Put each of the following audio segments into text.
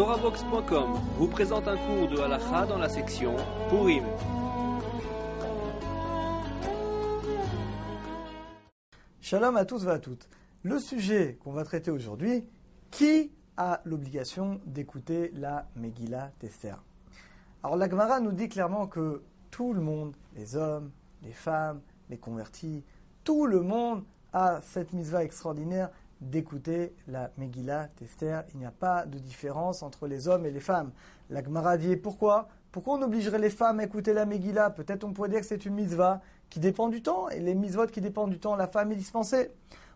TorahBox.com vous présente un cours de halakha dans la section Purim. Shalom à tous et à toutes. Le sujet qu'on va traiter aujourd'hui, qui a l'obligation d'écouter la Megillah Tester? Alors la Gemara nous dit clairement que tout le monde, les hommes, les femmes, les convertis, tout le monde a cette mitzvah extraordinaire d'écouter la Megillah Tester. Il n'y a pas de différence entre les hommes et les femmes. La Gemara dit pourquoi? Pourquoi on obligerait les femmes à écouter la Megillah? Peut-être on pourrait dire que c'est une mitzvah qui dépend du temps, et les mitzvot qui dépendent du temps, la femme est dispensée.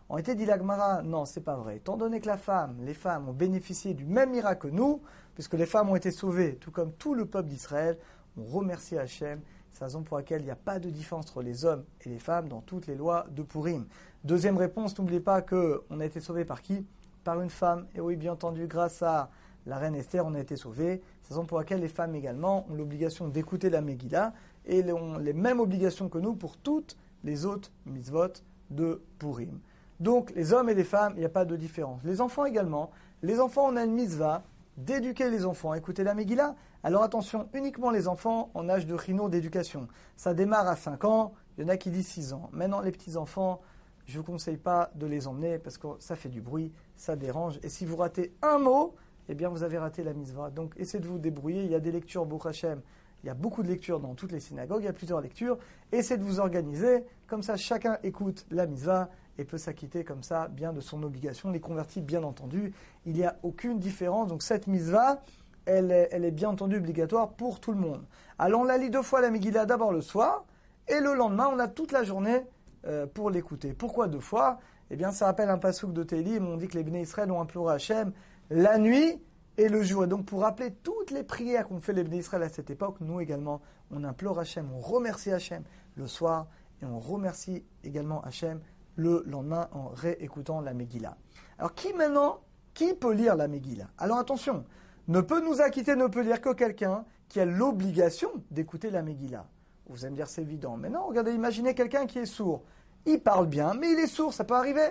On été dit la Gemara, non, c'est pas vrai. Étant donné que la femme, les femmes ont bénéficié du même miracle que nous, puisque les femmes ont été sauvées, tout comme tout le peuple d'Israël, on remercie Hachem. C'est la raison pour laquelle il n'y a pas de différence entre les hommes et les femmes dans toutes les lois de Purim. Deuxième réponse, n'oubliez pas qu'on a été sauvé par qui? Par une femme. Et oui, bien entendu, grâce à la reine Esther, on a été sauvé. C'est la raison pour laquelle les femmes également ont l'obligation d'écouter la Megillah et ont les mêmes obligations que nous pour toutes les autres mitzvot de Purim. Donc, les hommes et les femmes, il n'y a pas de différence. Les enfants également. Les enfants, on a une mitzvah d'éduquer les enfants à écouter la Megillah. Alors attention, uniquement les enfants en âge de rhino d'éducation. Ça démarre à 5 ans, il y en a qui disent 6 ans. Maintenant, les petits-enfants, je ne vous conseille pas de les emmener parce que ça fait du bruit, ça dérange. Et si vous ratez un mot, eh bien vous avez raté la mitzvah. Donc essayez de vous débrouiller. Il y a des lectures, Bouch Hashem. Il y a beaucoup de lectures dans toutes les synagogues, il y a plusieurs lectures. Essayez de vous organiser, comme ça chacun écoute la mitzvah et peut s'acquitter comme ça bien de son obligation. Les convertis, bien entendu, il n'y a aucune différence. Donc cette mitzvah, elle est, elle est bien entendu obligatoire pour tout le monde. Alors on la lit deux fois la Megillah, d'abord le soir, et le lendemain, on a toute la journée euh, pour l'écouter. Pourquoi deux fois? Eh bien, ça rappelle un pasouk de Télim, on dit que les Béné Israël ont imploré Hachem la nuit et le jour. Et donc, pour rappeler toutes les prières qu'ont fait les Béné Israël à cette époque, nous également, on implore Hachem, on remercie Hachem le soir, et on remercie également Hachem le lendemain en réécoutant la Megillah. Alors, qui maintenant, qui peut lire la Megillah? Alors, attention, ne peut nous acquitter, ne peut lire que quelqu'un qui a l'obligation d'écouter la Megillah. Vous allez me dire, c'est évident. Mais non, regardez, imaginez quelqu'un qui est sourd. Il parle bien, mais il est sourd, ça peut arriver.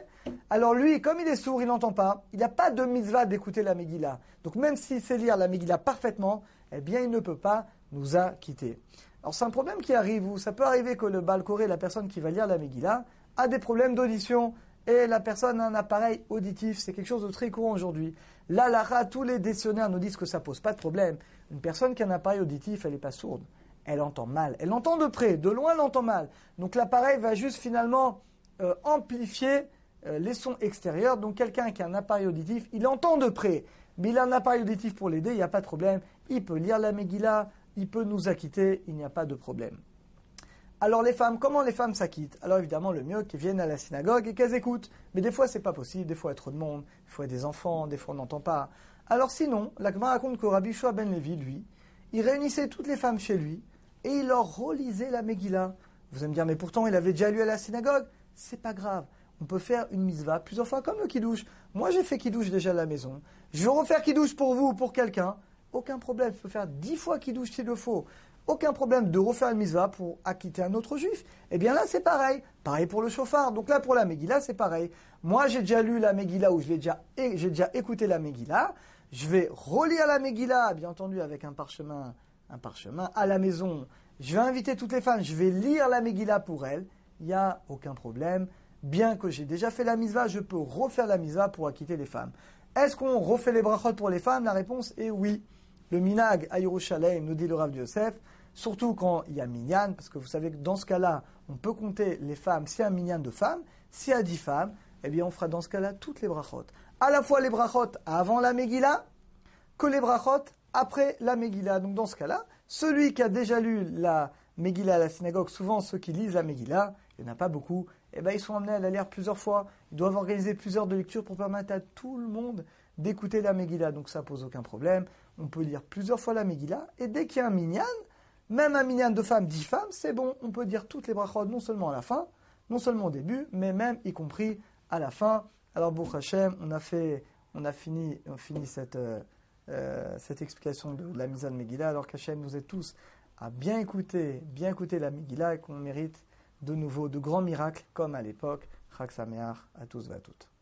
Alors lui, comme il est sourd, il n'entend pas. Il n'y a pas de mitzvah d'écouter la Megillah. Donc même s'il sait lire la Megillah parfaitement, eh bien il ne peut pas nous acquitter. Alors c'est un problème qui arrive où ça peut arriver que le Balkoré, la personne qui va lire la Megillah, a des problèmes d'audition et la personne a un appareil auditif. C'est quelque chose de très courant aujourd'hui. Là, là, tous les dictionnaires nous disent que ça pose pas de problème. Une personne qui a un appareil auditif, elle n'est pas sourde elle entend mal. Elle entend de près, de loin, elle entend mal. Donc l'appareil va juste finalement euh, amplifier euh, les sons extérieurs. Donc quelqu'un qui a un appareil auditif, il entend de près, mais il a un appareil auditif pour l'aider, il n'y a pas de problème. Il peut lire la Megillah, il peut nous acquitter, il n'y a pas de problème. Alors les femmes, comment les femmes s'acquittent? Alors évidemment, le mieux qu'elles viennent à la synagogue et qu'elles écoutent. Mais des fois, c'est pas possible, des fois, il y a trop de monde, des fois, il des enfants, des fois, on n'entend pas. Alors sinon, la raconte que Rabbi Shua ben Levi, lui, il réunissait toutes les femmes chez lui, et il leur relisait la Megillah. Vous allez me dire, mais pourtant il avait déjà lu à la synagogue. C'est pas grave. On peut faire une mitzvah plusieurs fois comme le kidouche. Moi j'ai fait kidouche déjà à la maison. Je vais refaire kidouche pour vous ou pour quelqu'un. Aucun problème. Je peux faire dix fois kidouche s'il le faut. Aucun problème de refaire une mitzvah pour acquitter un autre juif. Eh bien là c'est pareil. Pareil pour le chauffard. Donc là pour la Megillah c'est pareil. Moi j'ai déjà lu la Megillah ou j'ai déjà, déjà écouté la Megillah. Je vais relire la Megillah, bien entendu avec un parchemin un parchemin à la maison. Je vais inviter toutes les femmes, je vais lire la Megillah pour elles. Il n'y a aucun problème. Bien que j'ai déjà fait la misva, je peux refaire la misva pour acquitter les femmes. Est-ce qu'on refait les brachot pour les femmes? La réponse est oui. Le minag à Yerushalayim, nous dit le Rav de Yosef, surtout quand il y a minyan, parce que vous savez que dans ce cas-là, on peut compter les femmes, s'il y a un minyan de femmes, s'il y a dix femmes, eh bien on fera dans ce cas-là toutes les brachot. À la fois les brachot avant la Megillah, que les brachot après la Megillah. Donc dans ce cas-là, celui qui a déjà lu la Megillah à la synagogue, souvent ceux qui lisent la Megillah, il n'y en a pas beaucoup, eh ben, ils sont amenés à la lire plusieurs fois. Ils doivent organiser plusieurs de lectures pour permettre à tout le monde d'écouter la Megillah. Donc ça pose aucun problème. On peut lire plusieurs fois la Megillah. Et dès qu'il y a un minyan, même un minyan de femmes, dix femmes, c'est bon. On peut dire toutes les brachot non seulement à la fin, non seulement au début, mais même y compris à la fin. Alors, Baruch Hashem, on a fait, on a fini, on finit cette, euh, euh, cette explication de la mise en Megillah, alors qu'Hachem nous aide tous à bien écouter, bien écouter la Megillah et qu'on mérite de nouveau de grands miracles comme à l'époque. Chag à tous et à toutes.